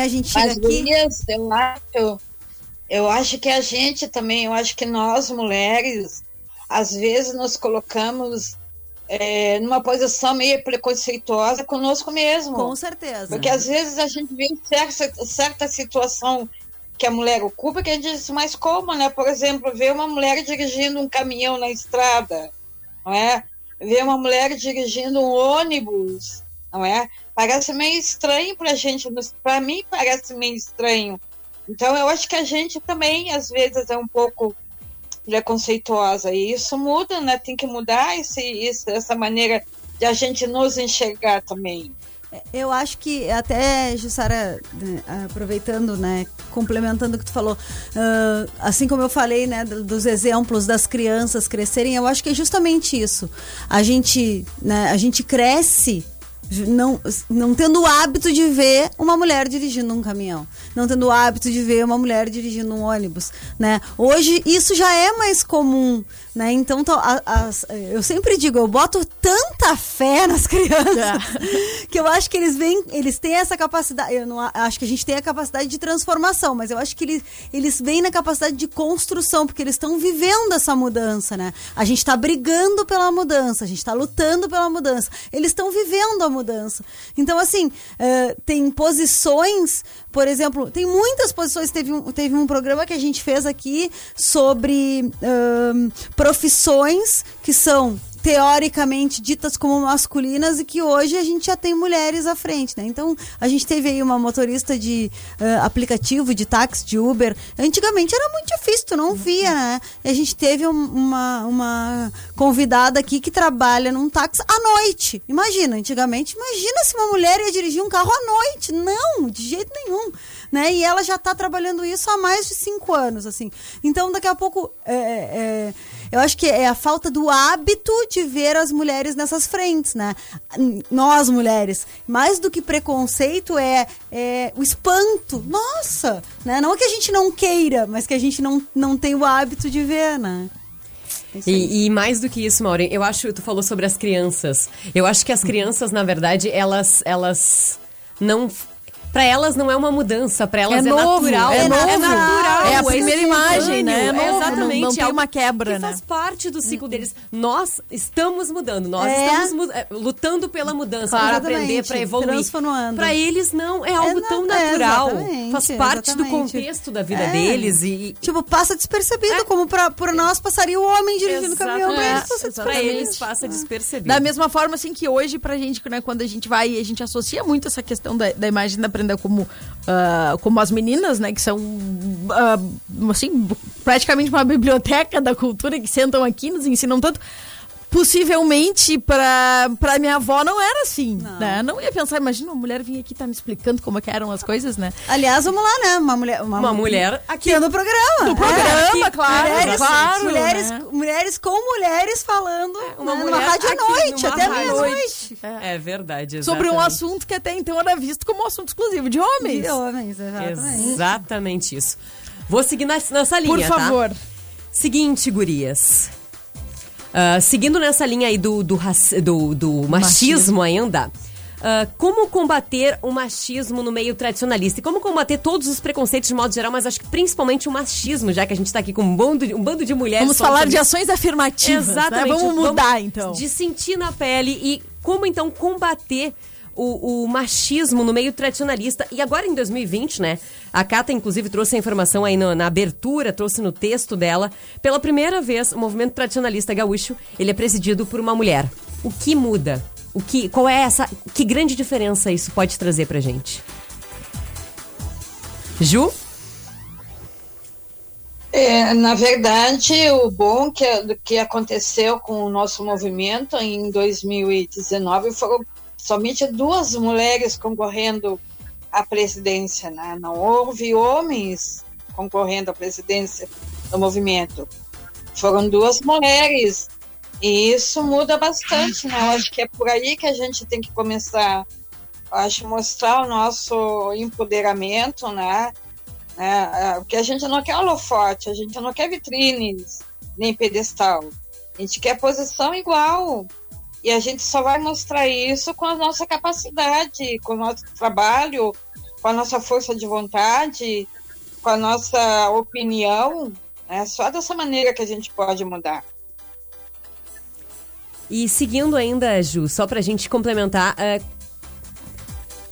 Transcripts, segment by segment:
a gente chega Mas, aqui. gurias, eu acho, eu acho que a gente também, eu acho que nós mulheres, às vezes nos colocamos é, numa posição meio preconceituosa conosco mesmo. Com certeza. Porque às vezes a gente vê certa, certa situação que a mulher ocupa que a gente diz, mas como, né? Por exemplo, ver uma mulher dirigindo um caminhão na estrada, não é? Ver uma mulher dirigindo um ônibus, não é? Parece meio estranho pra gente, para mim parece meio estranho. Então eu acho que a gente também, às vezes, é um pouco preconceituosa. E isso muda, né? Tem que mudar esse, esse, essa maneira de a gente nos enxergar também. Eu acho que até, Jussara, né, aproveitando, né, complementando o que tu falou, uh, assim como eu falei, né, dos exemplos das crianças crescerem, eu acho que é justamente isso. A gente, né, a gente cresce não, não tendo o hábito de ver uma mulher dirigindo um caminhão, não tendo o hábito de ver uma mulher dirigindo um ônibus, né? Hoje isso já é mais comum, né? Então a, a, eu sempre digo, eu boto tanta fé nas crianças é. que eu acho que eles vêm, eles têm essa capacidade. Eu não acho que a gente tem a capacidade de transformação, mas eu acho que eles, eles vêm na capacidade de construção, porque eles estão vivendo essa mudança, né? A gente está brigando pela mudança, a gente está lutando pela mudança. Eles estão vivendo a mudança. Então, assim, uh, tem posições, por exemplo, tem muitas posições. Teve um, teve um programa que a gente fez aqui sobre profissões que são teoricamente ditas como masculinas e que hoje a gente já tem mulheres à frente, né? Então, a gente teve aí uma motorista de uh, aplicativo, de táxi, de Uber. Antigamente era muito difícil, tu não via, né? E a gente teve um, uma, uma convidada aqui que trabalha num táxi à noite. Imagina, antigamente, imagina se uma mulher ia dirigir um carro à noite. Não, de jeito nenhum. Né? E ela já está trabalhando isso há mais de cinco anos, assim. Então, daqui a pouco, é, é, eu acho que é a falta do hábito de ver as mulheres nessas frentes, né? Nós, mulheres. Mais do que preconceito é, é o espanto. Nossa! Né? Não que a gente não queira, mas que a gente não, não tem o hábito de ver, né? E, e, mais do que isso, Maureen, eu acho, tu falou sobre as crianças. Eu acho que as crianças, na verdade, elas, elas não para elas não é uma mudança, para elas é, é novo, natural. É, é, novo. é natural. É a primeira imagem, né? É novo, Exatamente. Não, não tem uma quebra, que né? faz parte do ciclo deles. Nós estamos mudando, nós É. estamos mu- é, lutando pela mudança, Claro. para aprender, para evoluir. Transformando. Para eles não, é algo É, tão é, natural. faz parte do exatamente. contexto da vida É. deles e Tipo, passa despercebido, É. como pra, por nós passaria o homem dirigindo o caminhão pra eles passa para despercebido. eles passa despercebido. Da mesma forma, assim, que hoje, pra gente, né, quando a gente vai, a gente associa muito essa questão da, da imagem da prenda como, ah, como as meninas, né, que são, ah, assim, praticamente uma biblioteca da cultura, que sentam aqui, nos ensinam tanto. Possivelmente, pra, pra minha avó não era assim, Não. né? Não ia pensar, imagina uma mulher vir aqui tá me explicando como é que eram as coisas, né? Aliás, vamos lá, né? Uma mulher. Uma, Uma mulher aqui no programa. No programa, claro, Mulheres, claro, mulheres, né? mulheres com mulheres falando uma né, mulher numa rádio à noite, até meia-noite. É verdade, Sobre um exatamente. assunto que até então era visto como um assunto exclusivo de homens. De homens, exatamente. Exatamente isso. Vou seguir nessa, nessa Por linha, tá? favor. Seguinte, gurias. Ah, seguindo nessa linha aí do, do, do, do machismo, ainda. ah, como combater o machismo no meio tradicionalista? E como combater todos os preconceitos de modo geral, mas acho que principalmente o machismo, já que a gente tá aqui com um bando de, um bando de mulheres. Vamos falar sobre de ações afirmativas. né? Exatamente. Vamos mudar, então. De sentir na pele e como então combater o, o machismo no meio tradicionalista. E agora em 2020, né? A Cata, inclusive, trouxe a informação aí na abertura, trouxe no texto dela. Pela primeira vez, o movimento tradicionalista gaúcho, ele é presidido por uma mulher. O que muda? O que, qual é essa. Que grande diferença isso pode trazer pra gente? Ju? É, na verdade, o bom que, que aconteceu com o nosso movimento em 2019 foram somente duas mulheres concorrendo à presidência, né? Não houve homens concorrendo à presidência do movimento. Foram duas mulheres. E isso muda bastante, né? Eu acho que é por aí que a gente tem que começar. Eu acho mostrar o nosso empoderamento, né? né? Porque a gente não quer holofote, a gente não quer vitrines, nem pedestal. A gente quer posição igual. E a gente só vai mostrar isso com a nossa capacidade, com o nosso trabalho, com a nossa força de vontade, com a nossa opinião. É só dessa maneira que a gente pode mudar. E seguindo ainda, Ju, só pra gente complementar, uh,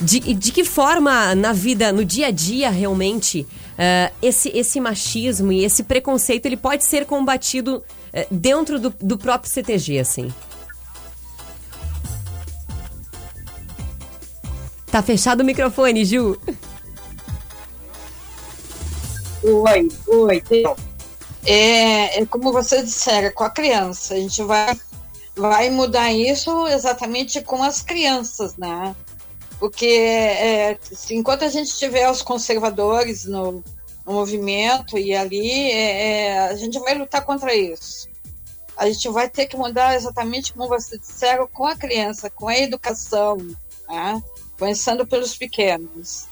de, de que forma na vida, no dia a dia, realmente, uh, esse, esse machismo e esse preconceito ele pode ser combatido uh, dentro do, do próprio CTG, assim? Tá fechado o microfone, Ju. Oi, oi. É, é como vocês disseram, com a criança. A gente vai, vai mudar isso exatamente com as crianças, né? Porque é, enquanto a gente tiver os conservadores no, no movimento e ali, é, é, a gente vai lutar contra isso. A gente vai ter que mudar exatamente como vocês disseram, com a criança, com a educação. Né? Começando pelos pequenos.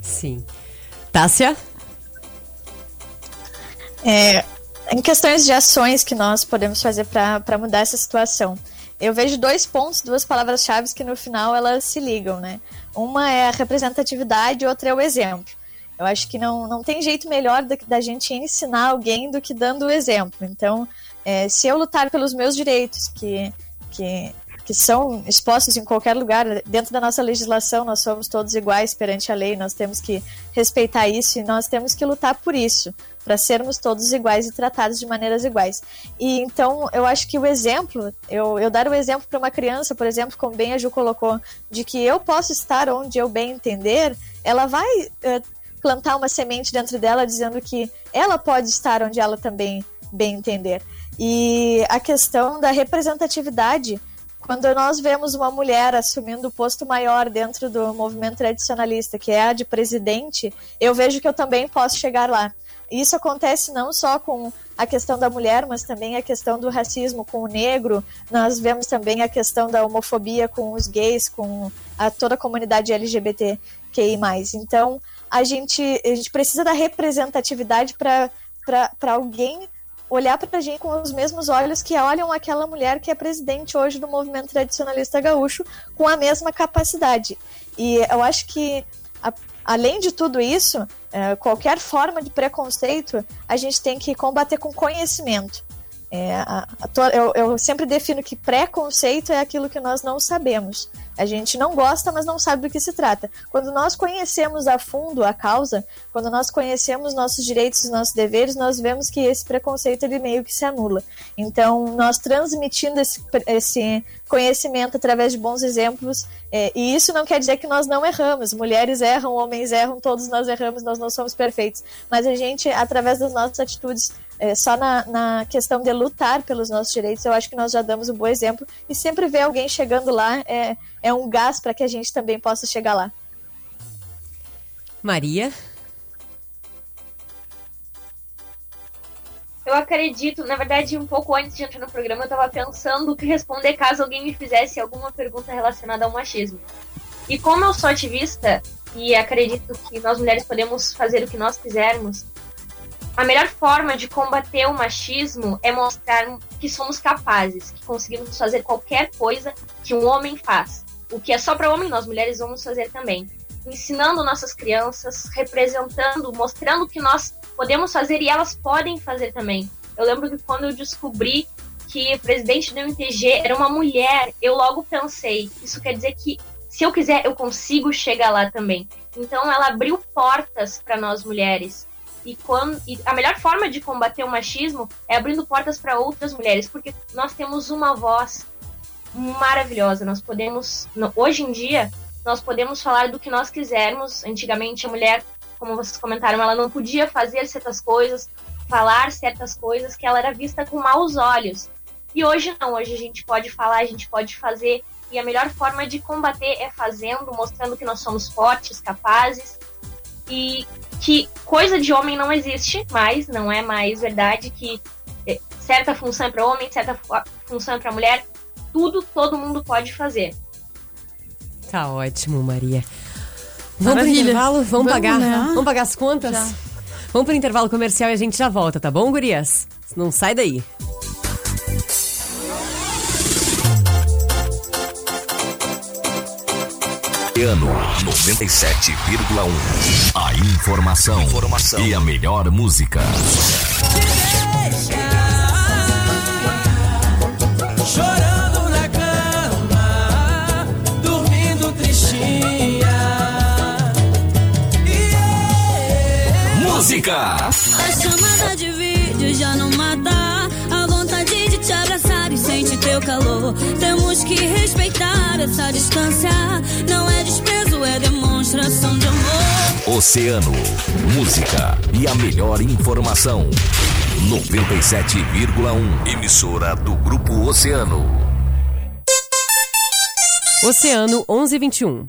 Sim. Tássia? É, em questões de ações que nós podemos fazer para mudar essa situação. Eu vejo dois pontos, duas palavras-chave que no final elas se ligam, né? Uma é a representatividade outra é o exemplo. Eu acho que não, não tem jeito melhor da, da gente ensinar alguém do que dando o exemplo. Então, é, se eu lutar pelos meus direitos, que, que que são expostos em qualquer lugar. Dentro da nossa legislação, nós somos todos iguais perante a lei, nós temos que respeitar isso e nós temos que lutar por isso, para sermos todos iguais e tratados de maneiras iguais. E então, eu acho que o exemplo, eu, eu dar o exemplo para uma criança, por exemplo, como bem a Ju colocou, de que eu posso estar onde eu bem entender, ela vai. Uh, plantar uma semente dentro dela dizendo que ela pode estar onde ela também bem entender. E a questão da representatividade, quando nós vemos uma mulher assumindo o posto maior dentro do movimento tradicionalista, que é a de presidente, eu vejo que eu também posso chegar lá. Isso acontece não só com a questão da mulher, mas também a questão do racismo com o negro. Nós vemos também a questão da homofobia com os gays, com a, toda a comunidade LGBTQI+. Então, a gente, a gente precisa da representatividade para alguém olhar para a gente com os mesmos olhos que olham aquela mulher que é presidente hoje do movimento tradicionalista gaúcho com a mesma capacidade. E eu acho que, a, além de tudo isso, é, qualquer forma de preconceito a gente tem que combater com conhecimento. É, a, a, eu, eu sempre defino que preconceito é aquilo que nós não sabemos. A gente não gosta, mas não sabe do que se trata. Quando nós conhecemos a fundo a causa, quando nós conhecemos nossos direitos e nossos deveres, nós vemos que esse preconceito ele meio que se anula. Então, nós transmitindo esse, esse conhecimento através de bons exemplos, é, e isso não quer dizer que nós não erramos. Mulheres erram, homens erram, todos nós erramos, nós não somos perfeitos. Mas a gente, através das nossas atitudes, é, só na, na questão de lutar pelos nossos direitos, eu acho que nós já damos um bom exemplo. E sempre ver alguém chegando lá é, é um gás para que a gente também possa chegar lá. Maria? Eu acredito, na verdade, um pouco antes de entrar no programa, eu estava pensando o que responder caso alguém me fizesse alguma pergunta relacionada ao machismo. E como eu sou ativista e acredito que nós mulheres podemos fazer o que nós quisermos, a melhor forma de combater o machismo é mostrar que somos capazes, que conseguimos fazer qualquer coisa que um homem faz o que é só para homem, nós mulheres vamos fazer também. Ensinando nossas crianças, representando, mostrando que nós podemos fazer e elas podem fazer também. Eu lembro que quando eu descobri que o presidente do MTG era uma mulher, eu logo pensei, isso quer dizer que se eu quiser, eu consigo chegar lá também. Então ela abriu portas para nós mulheres. E, quando, e a melhor forma de combater o machismo é abrindo portas para outras mulheres, porque nós temos uma voz, maravilhosa. Nós podemos, hoje em dia, nós podemos falar do que nós quisermos. Antigamente, a mulher, como vocês comentaram, ela não podia fazer certas coisas, falar certas coisas, que ela era vista com maus olhos. E hoje não, hoje a gente pode falar, a gente pode fazer. E a melhor forma de combater é fazendo, mostrando que nós somos fortes, capazes. E que coisa de homem não existe mais, não é mais verdade que eh, certa função é para homem, certa função é para mulher tudo todo mundo pode fazer. Tá ótimo, Maria. Vamos Maravilha. pro intervalo? Vamos, vamos pagar? Né? Vamos pagar as contas? Já. Vamos pro intervalo comercial e a gente já volta, tá bom, gurias? Não sai daí. Oceano 97,1. A informação, informação e a melhor música. Chorando na cama, dormindo tristinha. Música! A chamada de vídeo já não mata. A vontade de te abraçar e sentir teu calor. Temos que respeitar essa distância. Não é desprezo, é demonstração de amor. Oceano, música e a melhor informação. 97,1. Emissora do Grupo Oceano. Oceano 1121.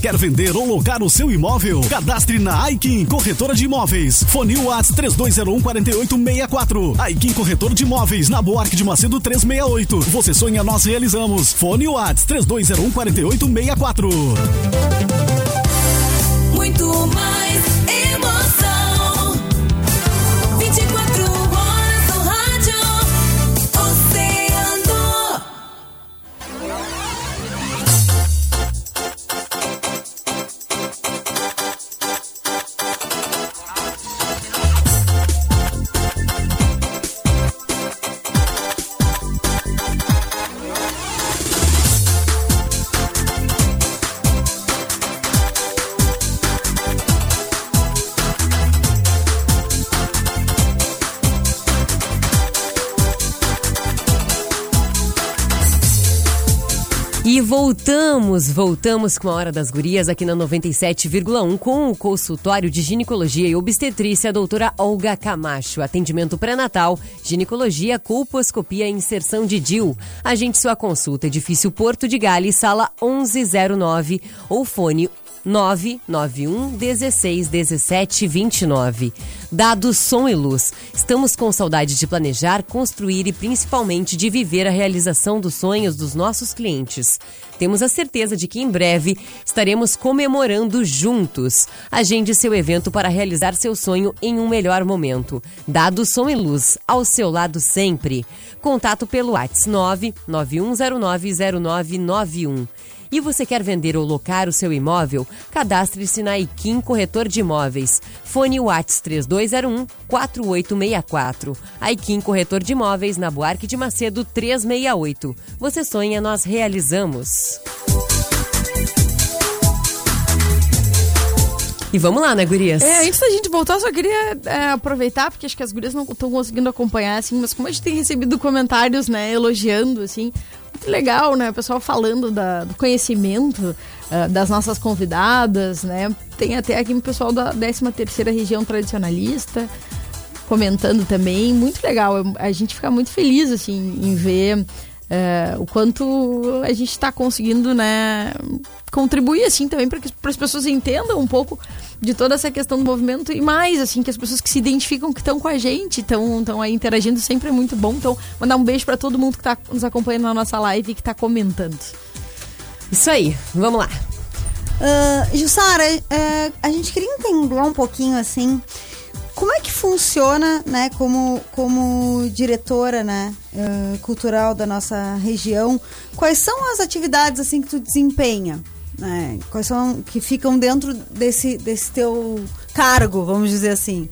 quer vender ou locar o seu imóvel? Cadastre na Aikin Corretora de Imóveis. Fone Whats 3201 4864. Aikin Corretor de Imóveis, na Buarque de Macedo 368. Você sonha, nós realizamos. Fone Whats 3201 4864. Muito mais voltamos, voltamos com a Hora das Gurias aqui na 97,1 com o consultório de ginecologia e obstetrícia, doutora Olga Camacho. Atendimento pré-natal, ginecologia, colposcopia e inserção de DIL. Agende sua consulta, edifício Porto de Gales, sala 1109 ou fone 991 16 17 29. Dados Som e Luz. Estamos com saudade de planejar, construir e principalmente de viver a realização dos sonhos dos nossos clientes. Temos a certeza de que em breve estaremos comemorando juntos. Agende seu evento para realizar seu sonho em um melhor momento. Dados Som e Luz, ao seu lado sempre. Contato pelo WhatsApp 991090991. E você quer vender ou locar o seu imóvel? Cadastre-se na Iquim Corretor de Imóveis. Fone Whats 3201 4864. Aikin Corretor de Imóveis na Buarque de Macedo 368. Você sonha, nós realizamos. E vamos lá, né, gurias? É, antes da gente voltar, eu só queria é, aproveitar, porque acho que as gurias não estão conseguindo acompanhar, assim, mas como a gente tem recebido comentários, né, elogiando, assim, legal, né, o pessoal falando da, do conhecimento uh, das nossas convidadas, né, tem até aqui o pessoal da 13ª Região Tradicionalista comentando também, muito legal, a gente fica muito feliz, assim, em ver... É, o quanto a gente está conseguindo, né, contribuir assim também para que as pessoas entendam um pouco de toda essa questão do movimento e mais assim que as pessoas que se identificam que estão com a gente estão estão aí interagindo sempre é muito bom. Então mandar um beijo para todo mundo que está nos acompanhando na nossa live e que está comentando. Isso aí, vamos lá. Uh, Jussara, uh, a gente queria entender um pouquinho assim como é que funciona, né, como, como diretora, né, uh, cultural da nossa região? Quais são as atividades assim que tu desempenha? Né? Quais são que ficam dentro desse, desse teu cargo, vamos dizer assim?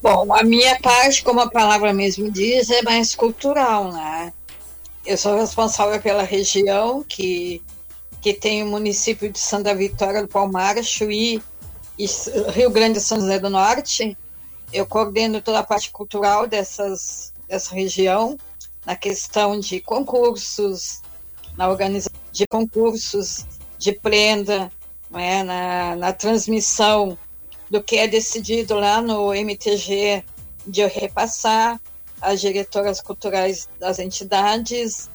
Bom, a minha parte, como a palavra mesmo diz, é mais cultural, né? eu sou responsável pela região que, que tem o município de Santa Vitória do Palmar, Chuí Rio Grande e São José do Norte. Eu coordeno toda a parte cultural dessas, dessa região, na questão de concursos, na organização de concursos de prenda, é? na, na transmissão do que é decidido lá no MTG de repassar as diretoras culturais das entidades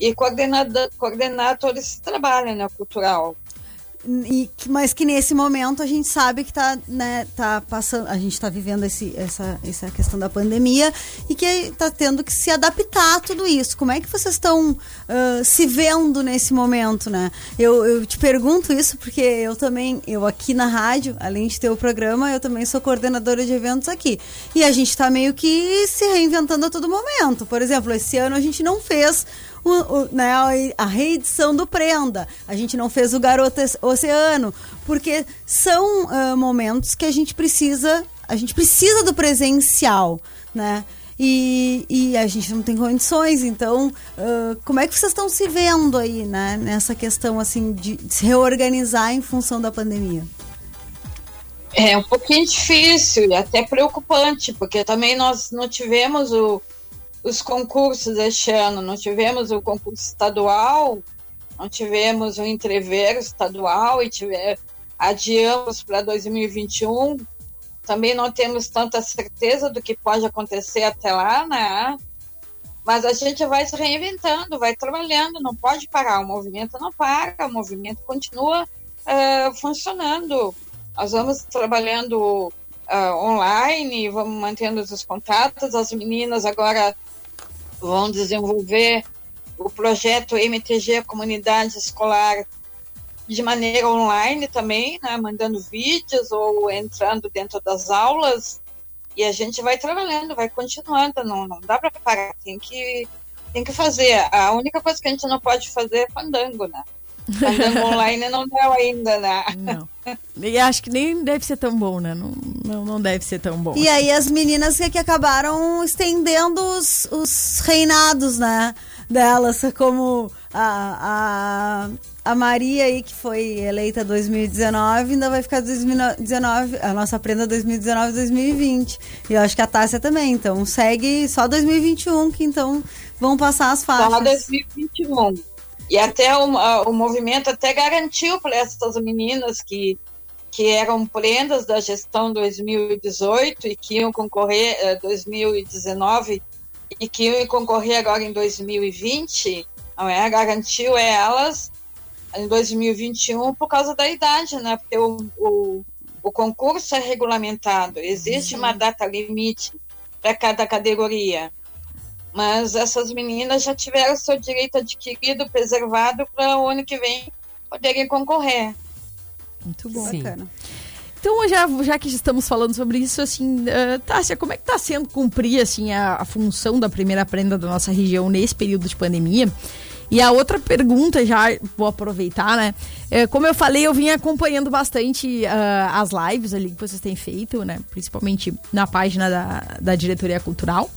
e coordenar, coordenar todo esse trabalho né, cultural. E, mas que nesse momento a gente sabe que está né, tá passando, a gente está vivendo esse, essa, essa questão da pandemia e que está tendo que se adaptar a tudo isso. Como é que vocês estão uh, se vendo nesse momento, né? Eu, eu te pergunto isso porque eu também, eu aqui na rádio, além de ter o programa, eu também sou coordenadora de eventos aqui. E a gente está meio que se reinventando a todo momento. Por exemplo, esse ano a gente não fez o, o, né, a reedição do Prenda. A gente não fez o Garoto Oceano, porque são uh, momentos que a gente precisa, a gente precisa do presencial, né? E, e a gente não tem condições, então uh, como é que vocês estão se vendo aí, né, nessa questão assim de se reorganizar em função da pandemia? É um pouquinho difícil e até preocupante, porque também nós não tivemos o, os concursos este ano. Não tivemos o concurso estadual, não tivemos o entreveiro estadual e tiver, adiamos para 2021. Também não temos tanta certeza do que pode acontecer até lá, né? Mas a gente vai se reinventando, vai trabalhando, não pode parar. O movimento não para, o movimento continua uh, funcionando. Nós vamos trabalhando uh, online, vamos mantendo os contatos. As meninas agora vão desenvolver o projeto MTG Comunidade Escolar de maneira online também, né, mandando vídeos ou entrando dentro das aulas. E a gente vai trabalhando, vai continuando, não, não dá para parar, tem que, tem que fazer. A única coisa que a gente não pode fazer é fandango, né? Fandango online não deu ainda, né? Não. E acho que nem deve ser tão bom, né? Não, não, não deve ser tão bom. E aí as meninas que, que acabaram estendendo os, os reinados, né? Delas, como a, a, a Maria aí, que foi eleita 2019, ainda vai ficar 2019, a nossa prenda 2019 2020. E eu acho que a Tássia também, então segue só 2021, que então vão passar as faixas. Só 2021. E até o, o movimento até garantiu para essas meninas que, que eram prendas da gestão 2018 e que iam concorrer eh, 2019 e que iam concorrer agora em 2020, não é? Garantiu elas em 2021 por causa da idade, né? Porque o, o, o concurso é regulamentado, existe Sim. uma data limite para cada categoria mas essas meninas já tiveram seu direito adquirido, preservado, para o ano que vem poderem concorrer. Muito bom. Sim. Bacana. Então, já, já que estamos falando sobre isso, assim, uh, Tássia, como é que está sendo cumprir, assim, a, a, função da primeira prenda da nossa região nesse período de pandemia? E a outra pergunta, já vou aproveitar, né? É, como eu falei, eu vim acompanhando bastante uh, as lives ali que vocês têm feito, né? Principalmente na página da, da Diretoria Cultural.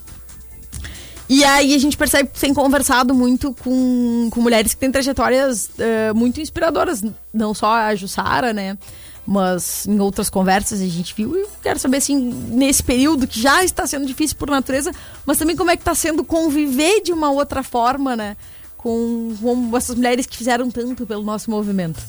E aí a gente percebe que tem conversado muito com, com mulheres que têm trajetórias uh, muito inspiradoras. Não só a Jussara, né? Mas em outras conversas a gente viu. E quero saber, assim, nesse período que já está sendo difícil por natureza, mas também como é que está sendo conviver de uma outra forma, né? Com, com essas mulheres que fizeram tanto pelo nosso movimento.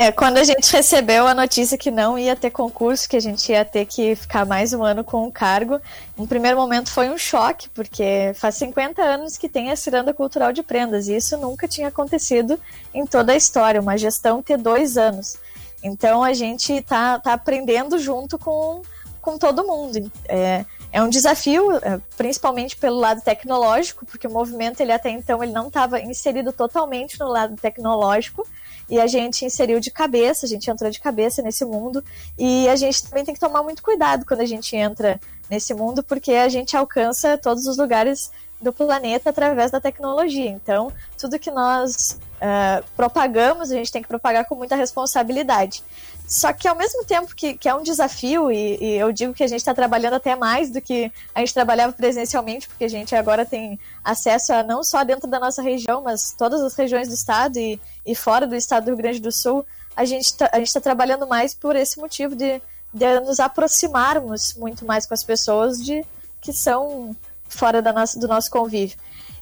É, quando a gente recebeu a notícia que não ia ter concurso, que a gente ia ter que ficar mais um ano com o cargo, no primeiro momento foi um choque, porque faz 50 anos que tem a ciranda cultural de prendas, e isso nunca tinha acontecido em toda a história, uma gestão ter dois anos. Então a gente está tá aprendendo junto com, com todo mundo. É, é um desafio, é, principalmente pelo lado tecnológico, porque o movimento ele até então ele não estava inserido totalmente no lado tecnológico, e a gente inseriu de cabeça, a gente entrou de cabeça nesse mundo. E a gente também tem que tomar muito cuidado quando a gente entra nesse mundo, porque a gente alcança todos os lugares do planeta através da tecnologia. Então, tudo que nós uh, propagamos, a gente tem que propagar com muita responsabilidade. Só que ao mesmo tempo que, que é um desafio, e, e eu digo que a gente está trabalhando até mais do que a gente trabalhava presencialmente, porque a gente agora tem acesso a não só dentro da nossa região, mas todas as regiões do estado e, e fora do estado do Rio Grande do Sul, a gente está tá trabalhando mais por esse motivo de, de nos aproximarmos muito mais com as pessoas de que são fora da nossa, do nosso convívio.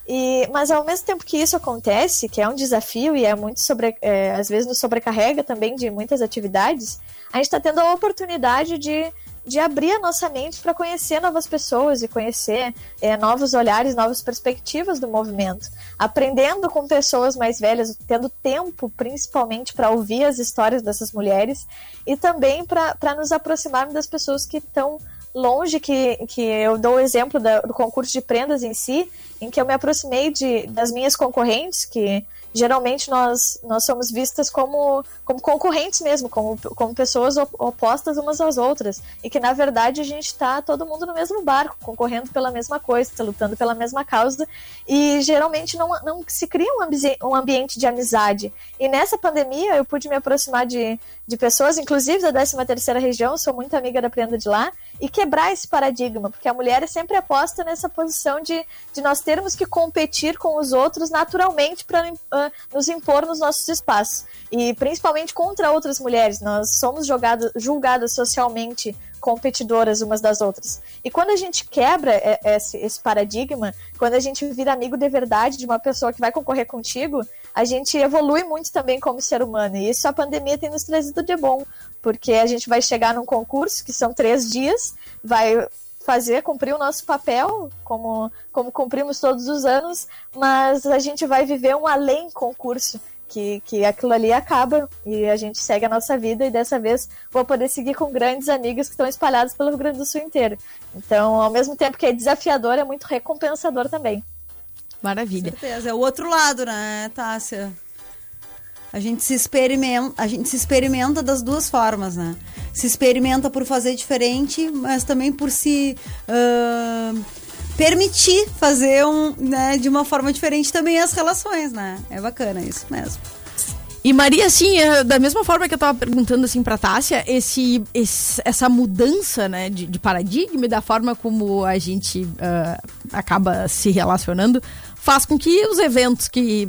E, mas ao mesmo tempo que isso acontece, que é um desafio e é muito sobre, é, às vezes nos sobrecarrega também de muitas atividades, a gente está tendo a oportunidade de, de abrir a nossa mente para conhecer novas pessoas e conhecer é, novos olhares, novas perspectivas do movimento, aprendendo com pessoas mais velhas, tendo tempo principalmente para ouvir as histórias dessas mulheres e também para nos aproximarmos das pessoas que estão longe que, que eu dou o exemplo da, do concurso de prendas em si, em que eu me aproximei de, das minhas concorrentes, que geralmente nós, nós somos vistas como, como concorrentes mesmo, como, como pessoas opostas umas às outras. E que, na verdade, a gente está todo mundo no mesmo barco, concorrendo pela mesma coisa, tá lutando pela mesma causa. E geralmente não, não se cria um, ambi um ambiente de amizade. E nessa pandemia eu pude me aproximar de, de pessoas, inclusive da 13 terceira região, sou muito amiga da Prenda de lá, e quebrar esse paradigma, porque a mulher é sempre aposta nessa posição de, de nós termos que competir com os outros naturalmente para uh, nos impor nos nossos espaços. E principalmente contra outras mulheres. Nós somos jogadas, julgadas socialmente competidoras umas das outras. E quando a gente quebra esse, esse, paradigma, quando a gente vira amigo de verdade de uma pessoa que vai concorrer contigo, a gente evolui muito também como ser humano. E isso a pandemia tem nos trazido de bom, porque a gente vai chegar num concurso que são três dias, vai fazer, cumprir o nosso papel, como, como cumprimos todos os anos, mas a gente vai viver um além concurso, que, que aquilo ali acaba e a gente segue a nossa vida e dessa vez vou poder seguir com grandes amigas que estão espalhadas pelo Rio Grande do Sul inteiro. Então, ao mesmo tempo que é desafiador, é muito recompensador também. Maravilha. Com certeza, é o outro lado, né, Tássia? A gente se experimenta, a gente se experimenta das duas formas, né? Se experimenta por fazer diferente, mas também por se uh, permitir fazer um, né, de uma forma diferente também as relações, né? É bacana isso mesmo. E Maria, assim, é, da mesma forma que eu tava perguntando assim pra Tássia, esse, esse essa mudança, né, de, de, paradigma e da forma como a gente uh, acaba se relacionando, faz com que os eventos que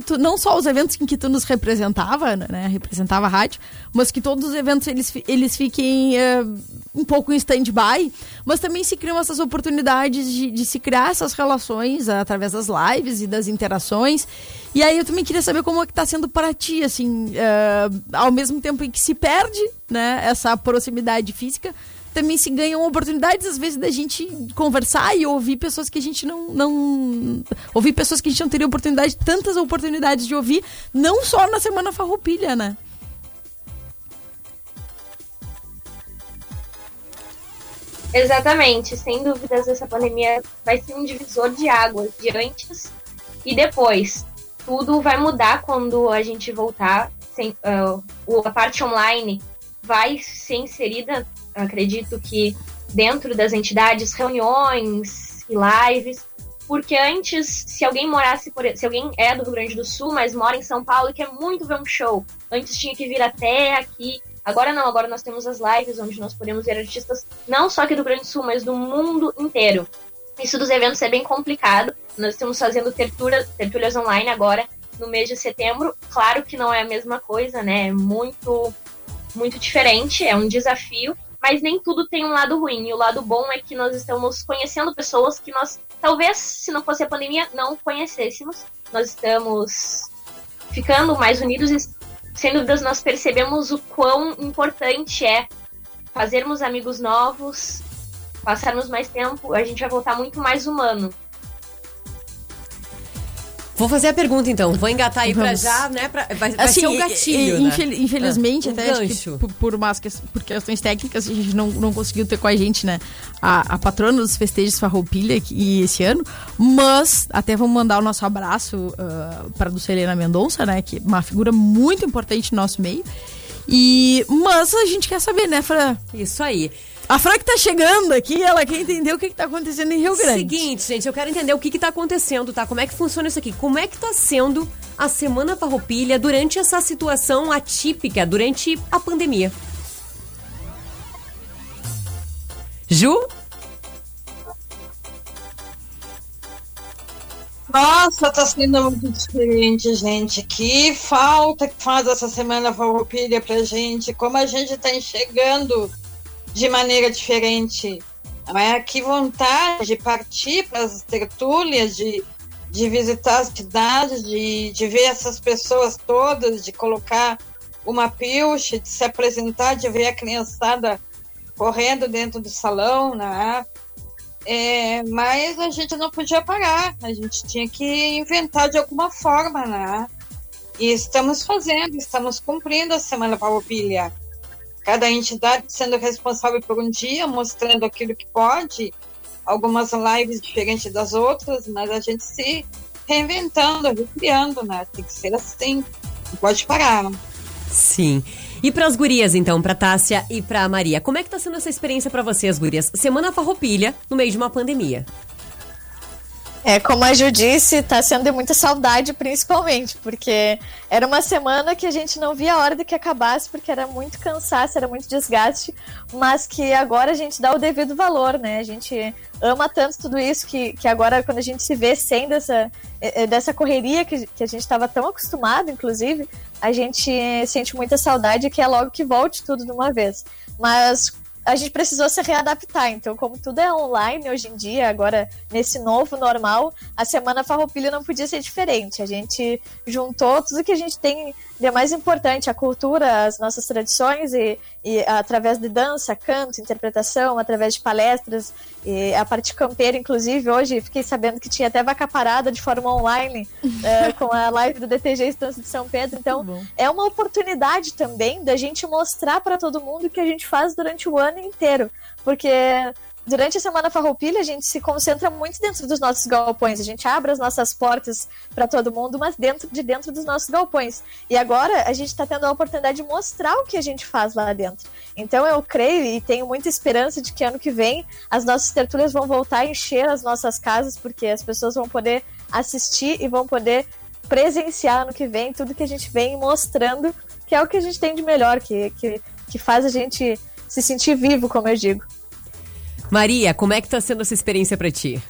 tu, não só os eventos em que tu nos representava, né, representava a rádio, mas que todos os eventos eles, eles fiquem uh, um pouco em stand-by, mas também se criam essas oportunidades de, de se criar essas relações através das lives e das interações. E aí eu também queria saber como é que tá sendo para ti, assim, uh, ao mesmo tempo em que se perde, né, essa proximidade física, também se ganham oportunidades, às vezes, da gente conversar e ouvir pessoas que a gente não. não ouvir pessoas que a gente não teria oportunidade, tantas oportunidades de ouvir, não só na Semana Farroupilha, né? Exatamente, sem dúvidas essa pandemia vai ser um divisor de águas de antes e depois. Tudo vai mudar quando a gente voltar. Sem, uh, a parte online vai ser inserida acredito que dentro das entidades, reuniões e lives, porque antes, se alguém morasse por, se alguém é do Rio Grande do Sul, mas mora em São Paulo e quer muito ver um show, antes tinha que vir até aqui. Agora não, agora nós temos as lives onde nós podemos ver artistas não só aqui do Rio Grande do Sul, mas do mundo inteiro. Isso dos eventos é bem complicado. Nós estamos fazendo tertura, tertúlias online agora no mês de setembro. Claro que não é a mesma coisa, né? É muito muito diferente, é um desafio, mas nem tudo tem um lado ruim. E o lado bom é que nós estamos conhecendo pessoas que nós, talvez, se não fosse a pandemia, não conhecêssemos. Nós estamos ficando mais unidos e, sem dúvidas, nós percebemos o quão importante é fazermos amigos novos, passarmos mais tempo, a gente vai voltar muito mais humano. Vou fazer a pergunta então. Vou engatar aí Vamos. pra já, né? Pra, vai, vai assim, ser um gatilho. E, né? Infelizmente, ah, um até por, por, umas, por questões técnicas, a gente não, não conseguiu ter com a gente, né? A, a patrona dos festejos Farroupilha e esse ano. Mas até vamos mandar o nosso abraço uh, para a Dulcelena Mendonça, né? Que é uma figura muito importante no nosso meio. E, mas a gente quer saber, né, Fran? Isso aí. A Fran que tá chegando aqui, ela quer entender o que, que tá acontecendo em Rio Grande. Seguinte, gente, eu quero entender o que que tá acontecendo, tá? Como é que funciona isso aqui? Como é que tá sendo a Semana Farroupilha durante essa situação atípica, durante a pandemia? Ju? Nossa, tá sendo muito diferente, gente. Que falta que faz essa semana farroupilha pra gente. Como a gente tá enxergando de maneira diferente. Não é? Que vontade de partir para as tertúlias, de, de visitar as cidades, de, de ver essas pessoas todas, de colocar uma pilcha, de se apresentar, de ver a criançada correndo dentro do salão, né? É, mas a gente não podia parar, a gente tinha que inventar de alguma forma, né? E estamos fazendo, estamos cumprindo a Semana Farroupilha. Cada entidade sendo responsável por um dia, mostrando aquilo que pode, algumas lives diferentes das outras, mas a gente se reinventando, recriando, né? Tem que ser assim, não pode parar. Sim. E pras gurias, então, pra Tássia e pra Maria, como é que tá sendo essa experiência pra vocês, gurias? Semana Farroupilha, no meio de uma pandemia. É, como a Ju disse, tá sendo de muita saudade, principalmente, porque era uma semana que a gente não via a hora de que acabasse, porque era muito cansaço, era muito desgaste, mas que agora a gente dá o devido valor, né? A gente ama tanto tudo isso que, que agora, quando a gente se vê sem dessa, eh, dessa correria que, que a gente estava tão acostumado, inclusive, a gente sente muita saudade que é logo que volte tudo de uma vez. Mas a gente precisou se readaptar. Então, como tudo é online hoje em dia, agora nesse novo normal, a Semana Farroupilha não podia ser diferente. A gente juntou tudo que a gente tem de mais importante, a cultura, as nossas tradições, e, e através de dança, canto, interpretação, através de palestras, e a parte campeira, inclusive, hoje fiquei sabendo que tinha até vaca parada de forma online é, com a live do DTG Estância de São Pedro. Então, é uma oportunidade também da gente mostrar para todo mundo o que a gente faz durante o ano inteiro. Porque durante a Semana Farroupilha, a gente se concentra muito dentro dos nossos galpões. A gente abre as nossas portas para todo mundo, mas dentro de dentro dos nossos galpões. E agora a gente está tendo a oportunidade de mostrar o que a gente faz lá dentro. Então eu creio e tenho muita esperança de que ano que vem as nossas tertúlias vão voltar a encher as nossas casas, porque as pessoas vão poder assistir e vão poder presenciar ano que vem tudo que a gente vem mostrando, que é o que a gente tem de melhor, que, que, que faz a gente se sentir vivo, como eu digo. Maria, como é que tá sendo essa experiência pra ti?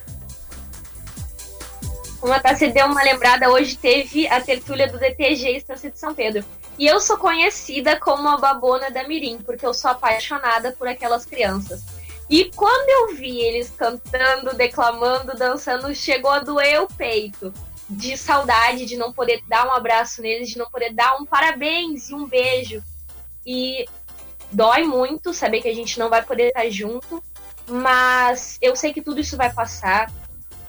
Como a Tassi deu uma lembrada, hoje teve a tertúlia do DTG Estância de São Pedro. E eu sou conhecida como a babona da Mirim, porque eu sou apaixonada por aquelas crianças. E quando eu vi eles cantando, declamando, dançando, chegou a doer o peito. De saudade, de não poder dar um abraço neles, de não poder dar um parabéns e um beijo. E dói muito saber que a gente não vai poder estar junto, mas eu sei que tudo isso vai passar,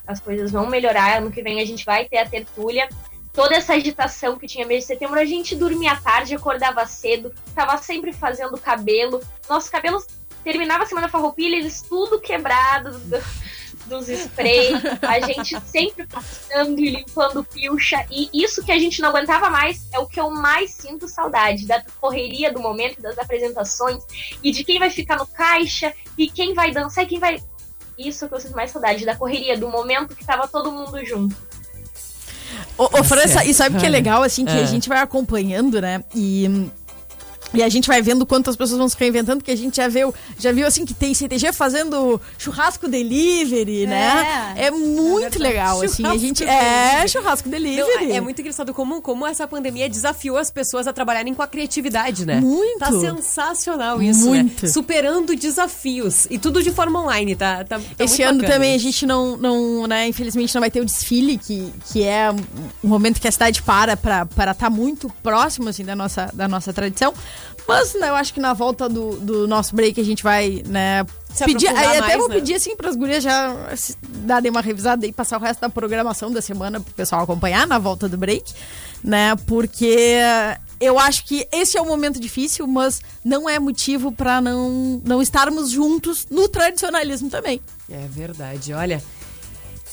as coisas vão melhorar. Ano que vem a gente vai ter a tertúlia. Toda essa agitação que tinha mês de setembro, a gente dormia tarde, acordava cedo, tava sempre fazendo cabelo. Nossos cabelos terminava a semana farroupilha, eles tudo quebrados dos sprays, a gente sempre passando e limpando pilcha, e isso que a gente não aguentava mais é o que eu mais sinto saudade, da correria do momento, das apresentações, e de quem vai ficar no caixa, e quem vai dançar, e quem vai... Isso que eu sinto mais saudade, da correria, do momento que tava todo mundo junto. Ô, ô França, e sabe o que é legal, assim, que a gente vai acompanhando, né? E e a gente vai vendo quantas pessoas vão se reinventando, porque a gente já viu, já viu assim que tem CTG fazendo churrasco delivery, né? É muito legal, assim. A gente é churrasco delivery. Não, é muito engraçado como, como essa pandemia desafiou as pessoas a trabalharem com a criatividade, né? Muito. Tá sensacional isso, Muito. né? Superando desafios. E tudo de forma online, tá? tá, tá Esse ano bacana. também a gente não, não, né, infelizmente não vai ter o desfile, que, que é um momento que a cidade para pra estar tá muito próximo, assim, da nossa, da nossa tradição. Mas, né, eu acho que na volta do, do nosso break a gente vai, né, Se pedir... Aí até mais, vou né? pedir, assim, pras gurias já darem uma revisada e passar o resto da programação da semana pro pessoal acompanhar na volta do break, né, porque eu acho que esse é um momento difícil, mas não é motivo pra não, não estarmos juntos no tradicionalismo também. É verdade, olha.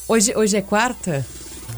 Hoje, hoje é quarta?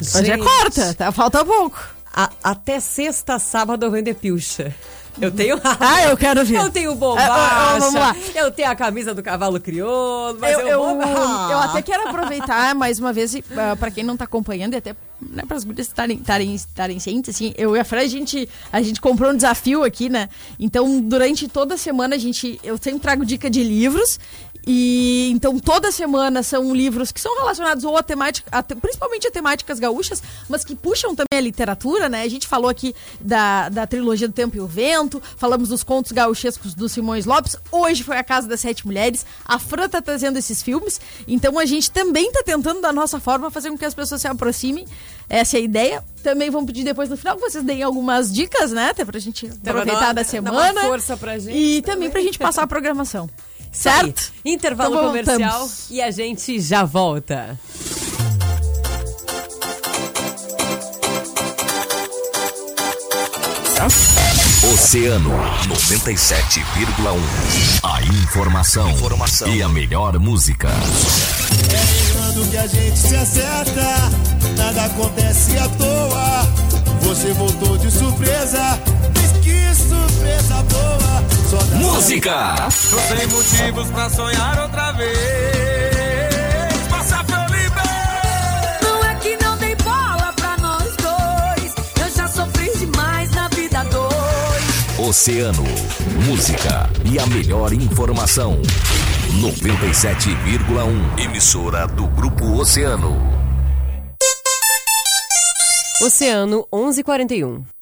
Hoje é quarta, tá? Falta pouco. a- até sexta, sábado eu vendo pilcha. Eu tenho. Ah, eu quero ver. Eu tenho Ah, bombacha. ah, ah, vamos lá. Eu tenho a camisa do cavalo crioulo, mas eu, eu, eu. Ah. eu até quero aproveitar mais uma vez, para quem não tá acompanhando, e até né, para as gurias estarem cientes, assim, eu e a Fran, a gente, a gente comprou um desafio aqui, né? Então, durante toda a semana, a gente, eu sempre trago dica de livros. E então toda semana são livros que são relacionados ou a temática, a te- principalmente a temáticas gaúchas, mas que puxam também a literatura, né? A gente falou aqui da, da trilogia do Tempo e o Vento, falamos dos contos gauchescos do Simões Lopes. Hoje foi a Casa das Sete Mulheres. A Fran tá trazendo esses filmes, então a gente também tá tentando da nossa forma fazer com que as pessoas se aproximem. Essa é a ideia. Também vamos pedir depois no final que vocês deem algumas dicas, né? Até pra gente aproveitar dar- da semana. uma força pra gente E também pra gente passar a programação. Isso aí. Certo? Intervalo Então comercial voltamos. e a gente já volta. Oceano 97,1. A informação, e a melhor música. Quando que a gente se acerta, nada acontece à toa. Você voltou de surpresa, mas que surpresa boa. Música. Tô sem motivos pra sonhar outra vez. Passa! Não é que não dei bola pra nós dois. Eu já sofri demais na vida dois. Oceano, música e a melhor informação. 97,1. Emissora do Grupo Oceano. Oceano 1141.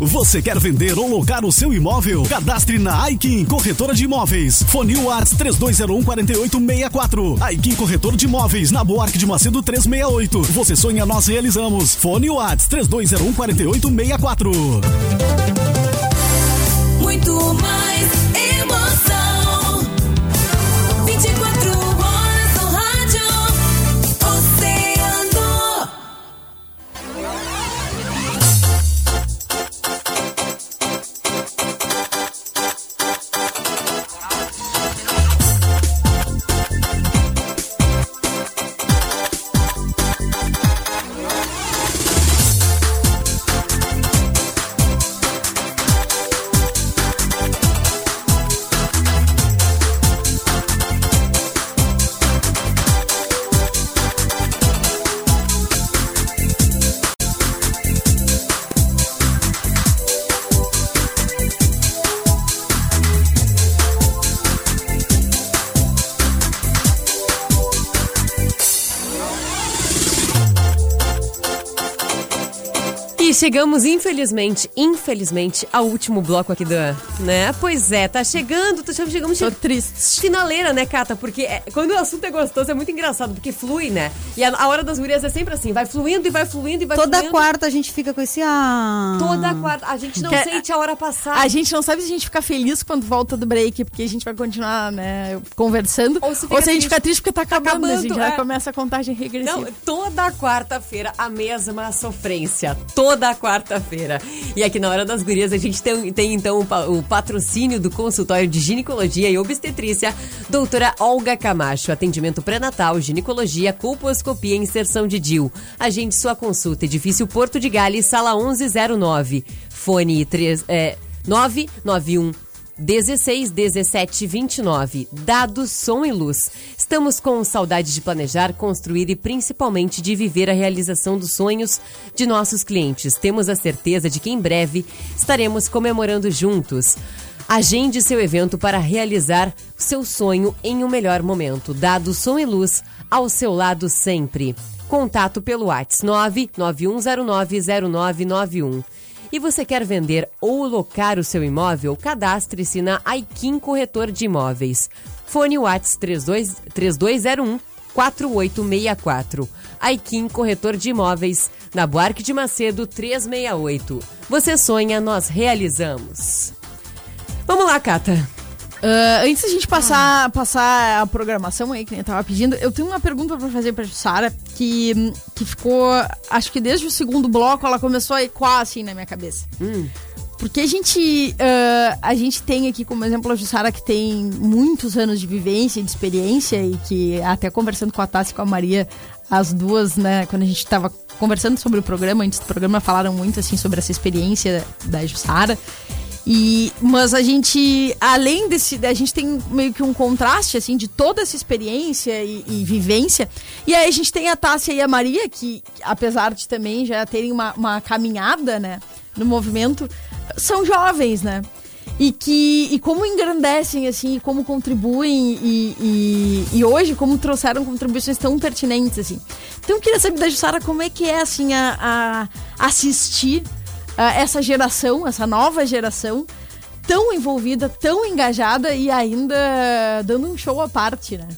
Você quer vender ou locar o seu imóvel? Cadastre na Aikin Corretora de Imóveis. Fone Arts 32014864. Aikin Corretor de Imóveis, na Buarque de Macedo 368. Você sonha, nós realizamos. Fone Arts 32014864. Muito mais chegamos, infelizmente, infelizmente, ao último bloco aqui da. Né? Pois é, tá chegando, tá chegando, chegamos. Tô triste. Finaleira, né, Cata? Porque é- quando o assunto é gostoso, é muito engraçado, porque flui, né? E a, a hora das gurias é sempre assim, vai fluindo e vai fluindo e vai Toda fluindo. quarta a gente fica com esse. Ah. Toda quarta. A gente não Que- sente a hora passar. A gente não sabe se a gente fica feliz quando volta do break, porque a gente vai continuar, né, conversando. Ou se, fica a gente fica triste porque tá acabando, a gente acabando, já é. começa a contagem regressiva. Não, toda quarta-feira a mesma sofrência. Toda quarta-feira. E aqui na Hora das Gurias a gente tem, tem, então o, o patrocínio do consultório de ginecologia e obstetrícia, doutora Olga Camacho. Atendimento pré-natal, ginecologia, colposcopia e inserção de DIL. Agende sua consulta. Edifício Porto de Gales, sala 1109. Fone 3, é, 991 16 17 29. Dados, som e luz. Estamos com saudade de planejar, construir e principalmente de viver a realização dos sonhos de nossos clientes. Temos a certeza de que em breve estaremos comemorando juntos. Agende seu evento para realizar seu sonho em um melhor momento. Dados, som e luz ao seu lado sempre. Contato pelo WhatsApp 991090991. E você quer vender ou locar o seu imóvel? Cadastre-se na Aikin Corretor de Imóveis. Fone WhatsApp 32, 3201 4864. Aikin Corretor de Imóveis, na Buarque de Macedo 368. Você sonha, nós realizamos. Vamos lá, Cata. Ah, antes da gente passar, passar a programação aí, que nem eu tava pedindo, eu tenho uma pergunta pra fazer pra Sara que, que ficou. Acho que desde o segundo bloco ela começou a ecoar assim na minha cabeça. Porque a gente, ah, a gente tem aqui como exemplo a Jussara que tem muitos anos de vivência e de experiência e que até conversando com a Tassi e com a Maria, as duas, né, quando a gente tava conversando sobre o programa, antes do programa, falaram muito assim sobre essa experiência da Jussara. E, mas a gente, além desse, a gente tem meio que um contraste, assim, de toda essa experiência e, e vivência. E aí a gente tem a Tássia e a Maria, que, apesar de também já terem uma, uma caminhada, né, no movimento, são jovens, né? E que e como engrandecem, assim, e como contribuem e, e, e hoje como trouxeram contribuições tão pertinentes, assim. Então eu queria saber da Jussara como é que é, assim, a, a assistir essa geração, essa nova geração, tão envolvida, tão engajada e ainda dando um show à parte, né?